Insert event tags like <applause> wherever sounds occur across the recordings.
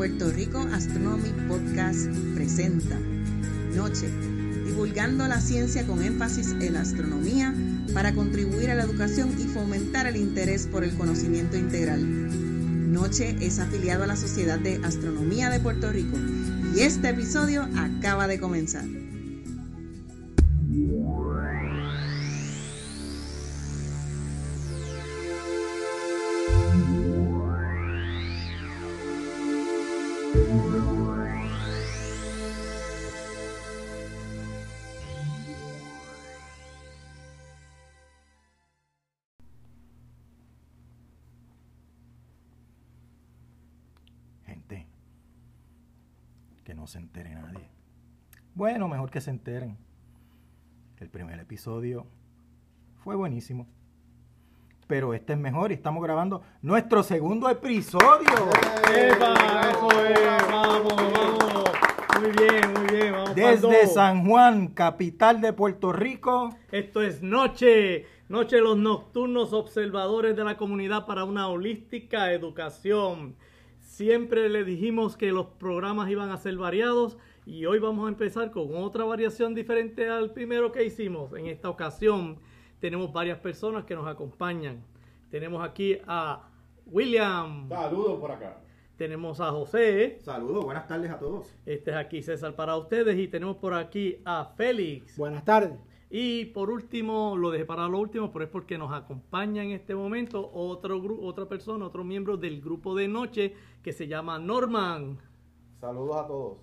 Puerto Rico Astronomy Podcast presenta Noche, divulgando la ciencia con énfasis en la astronomía para contribuir a la educación y fomentar el interés por el conocimiento integral. Noche es afiliado a la Sociedad de Astronomía de Puerto Rico y este episodio acaba de comenzar. No se entere nadie. Bueno, mejor que se enteren. El primer episodio fue buenísimo. Pero este es mejor y estamos grabando nuestro segundo episodio. ¡Epa! Eso es, vamos, vamos. Muy bien, muy bien, vamos. Desde Pando. San Juan, capital de Puerto Rico. Esto es Noche, Noche de los Nocturnos Observadores de la Comunidad para una holística educación. Siempre le dijimos que los programas iban a ser variados y hoy vamos a empezar con otra variación diferente al primero que hicimos. En esta ocasión tenemos varias personas que nos acompañan. Tenemos aquí a William, Saludos por acá. tenemos a José, Saludos, buenas tardes a todos. Este es aquí César para ustedes y tenemos por aquí a Félix. Buenas tardes. Y por último, lo dejé para lo último, pero es porque nos acompaña en este momento otro otra persona, otro miembro del grupo de noche que se llama Norman. Saludos a todos.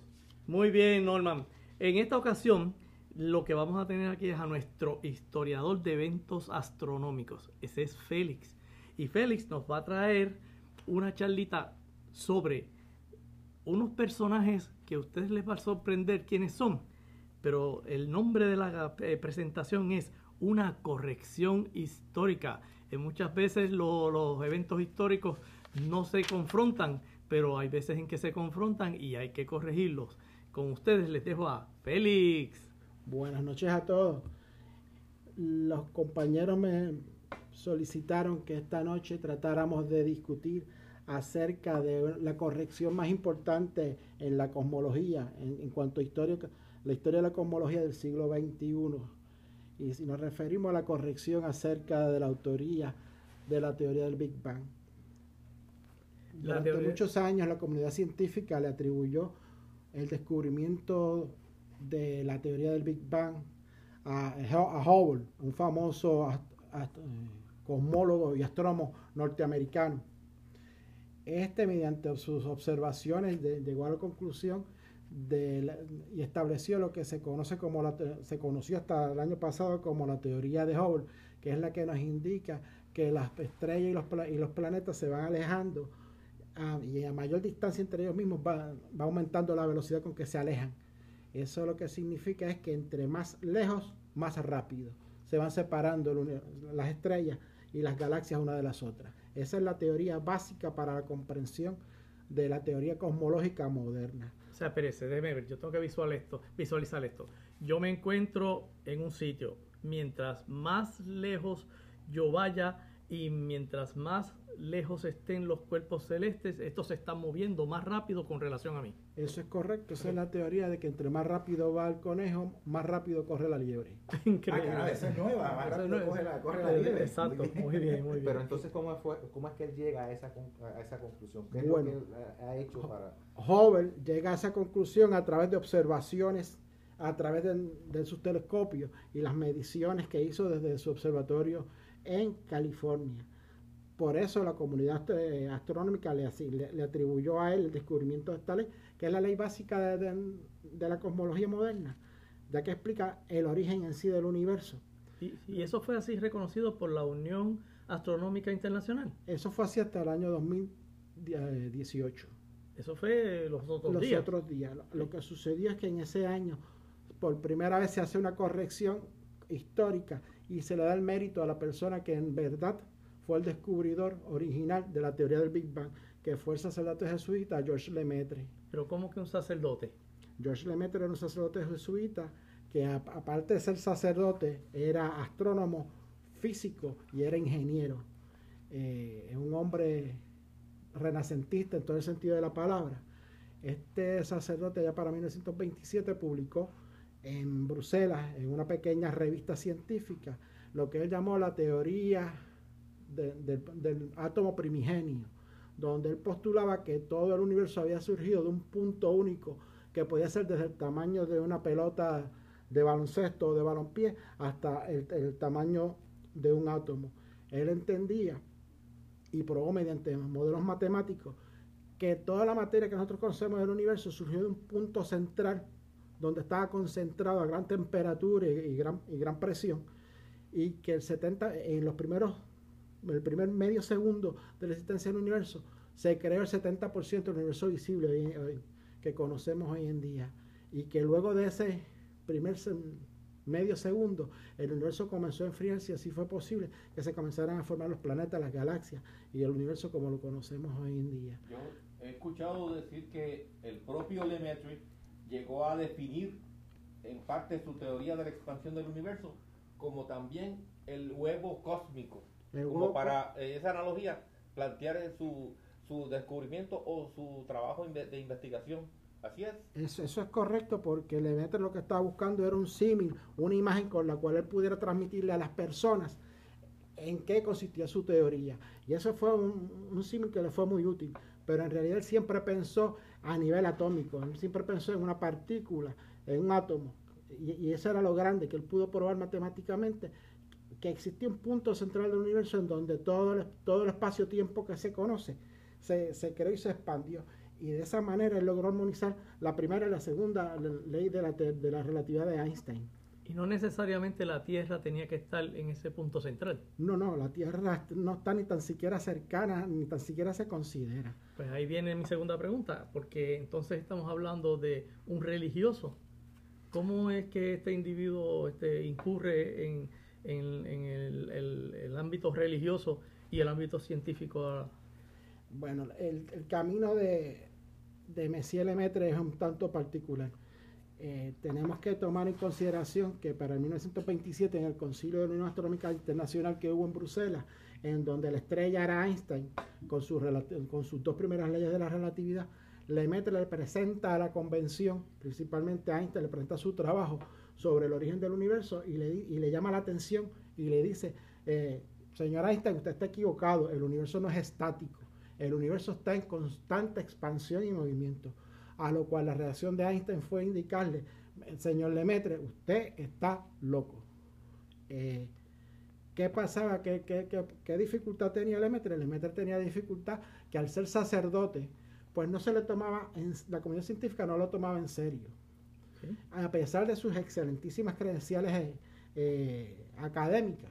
Muy bien, Norman. En esta ocasión, lo que vamos a tener aquí es a nuestro historiador de eventos astronómicos. Ese es Félix. Y Félix nos va a traer una charlita sobre unos personajes que a ustedes les va a sorprender quiénes son. Pero el nombre de la eh, presentación es una corrección histórica. Eh, muchas veces lo- los eventos históricos no se confrontan, pero hay veces en que se confrontan y hay que corregirlos. Con ustedes les dejo a Félix. Buenas noches a todos. Los compañeros me solicitaron que esta noche tratáramos de discutir acerca de la corrección más importante en la cosmología, en, en cuanto a historia, la historia de la cosmología del siglo XXI. Y si nos referimos a la corrección acerca de la autoría de la teoría del Big Bang. Durante muchos años la comunidad científica le atribuyó el descubrimiento de la teoría del Big Bang a, a Hubble, un famoso cosmólogo y astrónomo norteamericano. Este, mediante sus observaciones, de- llegó a la conclusión y estableció lo que se conoce como la, se conoció hasta el año pasado como la teoría de Hubble, que es la que nos indica que las estrellas y los, y los planetas se van alejando y a mayor distancia entre ellos mismos va, va aumentando la velocidad con que se alejan. Eso lo que significa es que entre más lejos, más rápido se van separando las estrellas y las galaxias una de las otras. Esa es la teoría básica para la comprensión de la teoría cosmológica moderna. Sea, espérese, déjeme ver, yo tengo que visual esto, visualizar esto. Yo me encuentro en un sitio, mientras más lejos yo vaya y mientras más lejos estén los cuerpos celestes, estos se están moviendo más rápido con relación a mí. Eso es correcto, esa es la teoría de que entre más rápido va el conejo, más rápido corre la liebre. <laughs> Increíble. Ah, claro, esa es nueva. Más Esa es coge la, corre la liebre. exacto, muy bien, muy <laughs> bien. Pero entonces, ¿cómo, fue, ¿cómo es que él llega a esa, con- a esa conclusión? ¿Qué es Bueno. lo que él ha- ha hecho para...? Hubble llega a esa conclusión a través de observaciones, a través de, de sus telescopios y las mediciones que hizo desde su observatorio en California. Por eso la comunidad eh, astronómica le, le- le atribuyó a él el descubrimiento de esta ley, que es la ley básica de, de- de la cosmología moderna, ya que explica el origen en sí del universo. Y, y eso fue así reconocido por la Unión Astronómica Internacional. Eso fue así hasta el año 2018. Eso fue los otros los días. otros días. Lo, lo que sucedió es que en ese año, por primera vez se hace una corrección histórica y se le da el mérito a la persona que en verdad fue el descubridor original de la teoría del Big Bang, que fue el sacerdote jesuita George Lemaitre. Pero ¿cómo que un sacerdote? George Lemaitre era un sacerdote jesuita que aparte de ser sacerdote era astrónomo, físico y era ingeniero. Eh, es un hombre renacentista en todo el sentido de la palabra. Este sacerdote ya para 1927 publicó en Bruselas, en una pequeña revista científica, lo que él llamó la teoría de- de- del átomo primigenio, donde él postulaba que todo el universo había surgido de un punto único que podía ser desde el tamaño de una pelota de baloncesto o de balompié hasta el, el tamaño de un átomo. Él entendía y probó mediante modelos matemáticos que toda la materia que nosotros conocemos del universo surgió de un punto central donde estaba concentrado a gran temperatura y, y gran, y gran presión y que el 70 en los primeros el primer medio segundo de la existencia del universo se creó el 70% del universo visible que conocemos hoy en día y que luego de ese primer medio segundo el universo comenzó a enfriarse y así fue posible que se comenzaran a formar los planetas, las galaxias y el universo como lo conocemos hoy en día. Yo he escuchado decir que el propio Lemaitre llegó a definir en parte su teoría de la expansión del universo como también el huevo cósmico. Como para eh, esa analogía plantear su, su descubrimiento o su trabajo de investigación. Así es. Eso, eso es correcto porque Lemaitre lo que estaba buscando era un símil, una imagen con la cual él pudiera transmitirle a las personas en qué consistía su teoría. Y eso fue un, un símil que le fue muy útil. Pero en realidad él siempre pensó a nivel atómico, él siempre pensó en una partícula, en un átomo. Y, y eso era lo grande que él pudo probar matemáticamente, que existía un punto central del universo en donde todo el, todo el espacio-tiempo que se conoce se, se creó y se expandió. Y de esa manera él logró armonizar la primera y la segunda le- ley de la, de la relatividad de Einstein. Y no necesariamente la Tierra tenía que estar en ese punto central. No, no, la Tierra no está ni tan siquiera cercana, ni tan siquiera se considera. Pues ahí viene mi segunda pregunta, porque entonces estamos hablando de un religioso. ¿Cómo es que este individuo este, incurre en, en- en el, el- el ámbito religioso y el ámbito científico? Bueno, el, el camino de, de Messier Lemaitre es un tanto particular. Eh, tenemos que tomar en consideración que para el 1927, en el Concilio de la Unión Astronómica Internacional que hubo en Bruselas, en donde la estrella era Einstein, con, relati- con sus dos primeras leyes de la relatividad, Lemaitre le presenta a la convención, principalmente a Einstein, le presenta su trabajo sobre el origen del universo y le, y le llama la atención y le dice, eh, señor Einstein, usted está equivocado, el universo no es estático, el universo está en constante expansión y movimiento. A lo cual la reacción de Einstein fue indicarle, señor Lemaitre, usted está loco. Eh, ¿Qué pasaba? ¿Qué, qué, qué- qué dificultad tenía Lemaitre? Lemaitre tenía dificultad que al ser sacerdote, pues no se le tomaba, en, la comunidad científica no lo tomaba en serio. A pesar de sus excelentísimas credenciales eh, eh, académicas.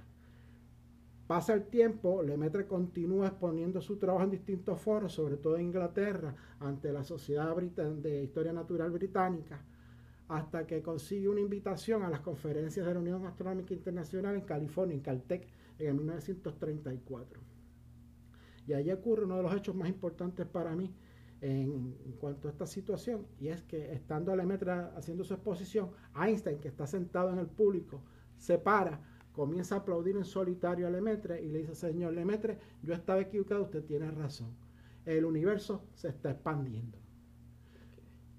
Pasa el tiempo, Lemaitre continúa exponiendo su trabajo en distintos foros, sobre todo en Inglaterra, ante la Sociedad de Historia Natural Británica, hasta que consigue una invitación a las conferencias de la Unión Astronómica Internacional en California, en Caltech, en el 1934. Y allí ocurre uno de los hechos más importantes para mí en, cuanto a esta situación, y es que estando Lemaitre haciendo su exposición, Einstein, que está sentado en el público, se para, comienza a aplaudir en solitario a Lemaitre y le dice, señor Lemaitre, yo estaba equivocado, usted tiene razón. El universo se está expandiendo.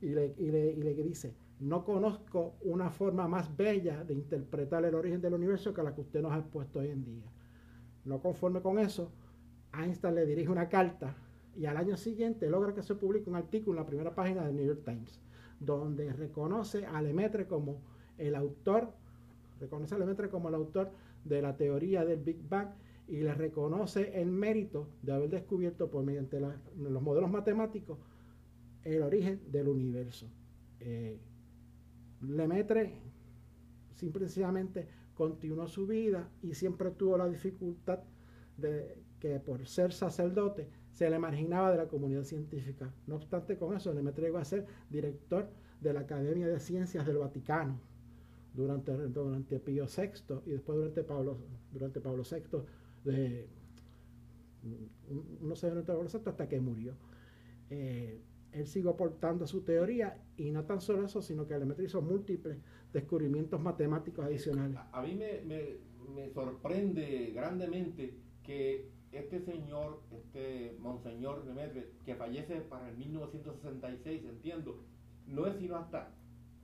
Y le, y le- y le dice, no conozco una forma más bella de interpretar el origen del universo que la que usted nos ha expuesto hoy en día. No conforme con eso, Einstein le dirige una carta y al año siguiente logra que se publique un artículo en la primera página del New York Times, donde reconoce a Lemaitre como el autor, reconoce a Lemaitre como el autor de la teoría del Big Bang y le reconoce el mérito de haber descubierto por mediante la- los modelos matemáticos el origen del universo. Eh, Lemaitre simple y sencillamente continuó su vida y siempre tuvo la dificultad de que por ser sacerdote se le marginaba de la comunidad científica. No obstante con eso, Lemaitre llegó a ser director de la Academia de Ciencias del Vaticano durante, durante Pío VI y después durante Pablo, durante Pablo VI, de, no sé durante Pablo VI hasta que murió. Eh, él siguió aportando su teoría y no tan solo eso, sino que Lemaitre hizo múltiples descubrimientos matemáticos adicionales. A, a mí me, me- me sorprende grandemente que este señor, este Monseñor Lemaitre, que fallece para el 1966, entiendo, no es sino hasta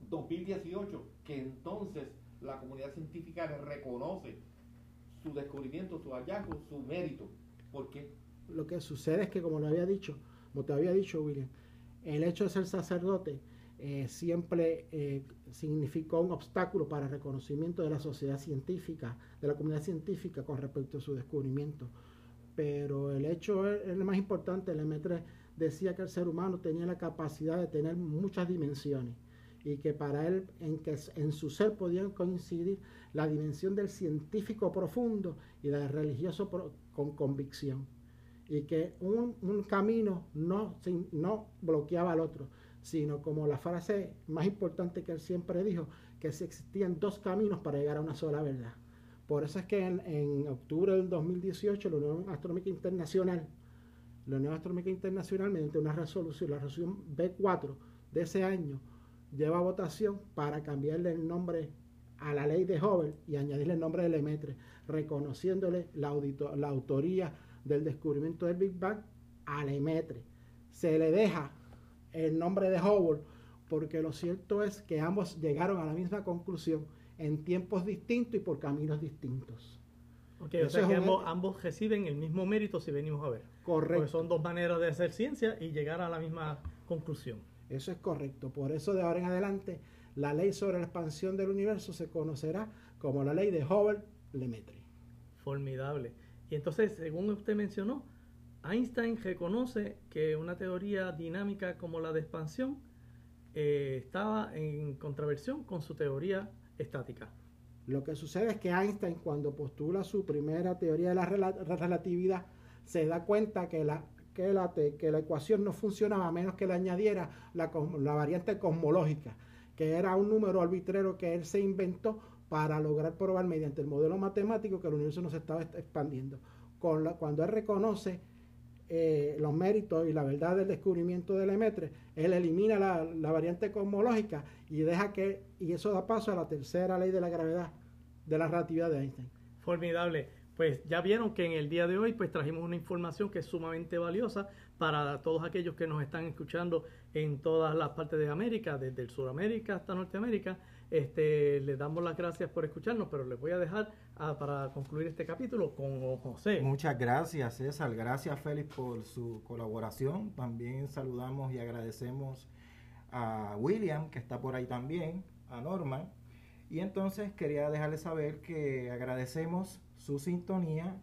2018 que entonces la comunidad científica reconoce su descubrimiento, su hallazgo, su mérito. ¿Por qué? Lo que sucede es que, como lo había dicho, como te había dicho, William, el hecho de ser sacerdote eh, siempre eh, significó un obstáculo para el reconocimiento de la sociedad científica, de la comunidad científica con respecto a su descubrimiento. Pero el hecho es, lo más importante, el M3 decía que el ser humano tenía la capacidad de tener muchas dimensiones y que para él en, que en su ser podían coincidir la dimensión del científico profundo y del religioso con convicción y que un, un camino no, no bloqueaba al otro, sino como la frase más importante que él siempre dijo, que si existían dos caminos para llegar a una sola verdad. Por eso es que en, octubre del 2018 la Unión Astronómica Internacional, la Unión Astronómica Internacional, mediante una resolución, la resolución B4 de ese año, lleva a votación para cambiarle el nombre a la ley de Hubble y añadirle el nombre de Lemaitre, reconociéndole la, autoría del descubrimiento del Big Bang a Lemaitre. Se le deja el nombre de Hubble porque lo cierto es que ambos llegaron a la misma conclusión en tiempos distintos y por caminos distintos. Okay, o sea que ambos, ambos, reciben el mismo mérito si venimos a ver. Correcto. Porque son dos maneras de hacer ciencia y llegar a la misma conclusión. Eso es correcto. Por eso de ahora en adelante la ley sobre la expansión del universo se conocerá como la ley de Hubble-Lemaitre. Formidable. Y entonces, según usted mencionó, Einstein reconoce que una teoría dinámica como la de expansión eh, estaba en contraversión con su teoría estática. Lo que sucede es que Einstein, cuando postula su primera teoría de la rel relatividad, se da cuenta que la, que la, que la ecuación no funcionaba a menos que le añadiera la, la variante cosmológica, que era un número arbitrario que él se inventó para lograr probar mediante el modelo matemático que el universo no se estaba expandiendo. Cuando él reconoce eh, los méritos y la verdad del descubrimiento del Lemaitre, él elimina la, la, variante cosmológica y deja que, y eso da paso a la tercera ley de la gravedad, de la relatividad de Einstein. Formidable. Pues ya vieron que en el día de hoy pues trajimos una información que es sumamente valiosa para todos aquellos que nos están escuchando en todas las partes de América, desde el Suramérica hasta Norteamérica. Este, les damos las gracias por escucharnos, pero les voy a dejar a, para concluir este capítulo con José. Muchas gracias, César. Gracias, Félix, por su colaboración. También saludamos y agradecemos a William, que está por ahí también, a Norman. Y entonces quería dejarles saber que agradecemos su sintonía.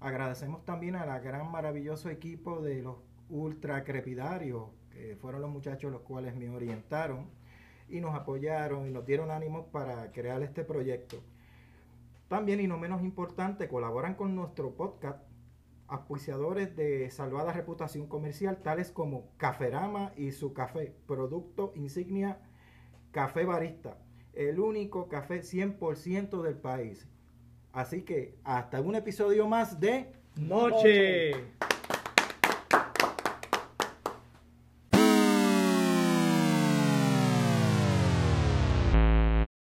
Agradecemos también a gran maravilloso equipo de los ultra crepidarios, que fueron los muchachos los cuales me orientaron y nos apoyaron y nos dieron ánimos para crear este proyecto. También, y no menos importante, colaboran con nuestro podcast auspiciadores de salvada reputación comercial, tales como Caferama y su café, producto insignia Café Barista, el único café 100% del país. Así que hasta un episodio más de Noche. Noche.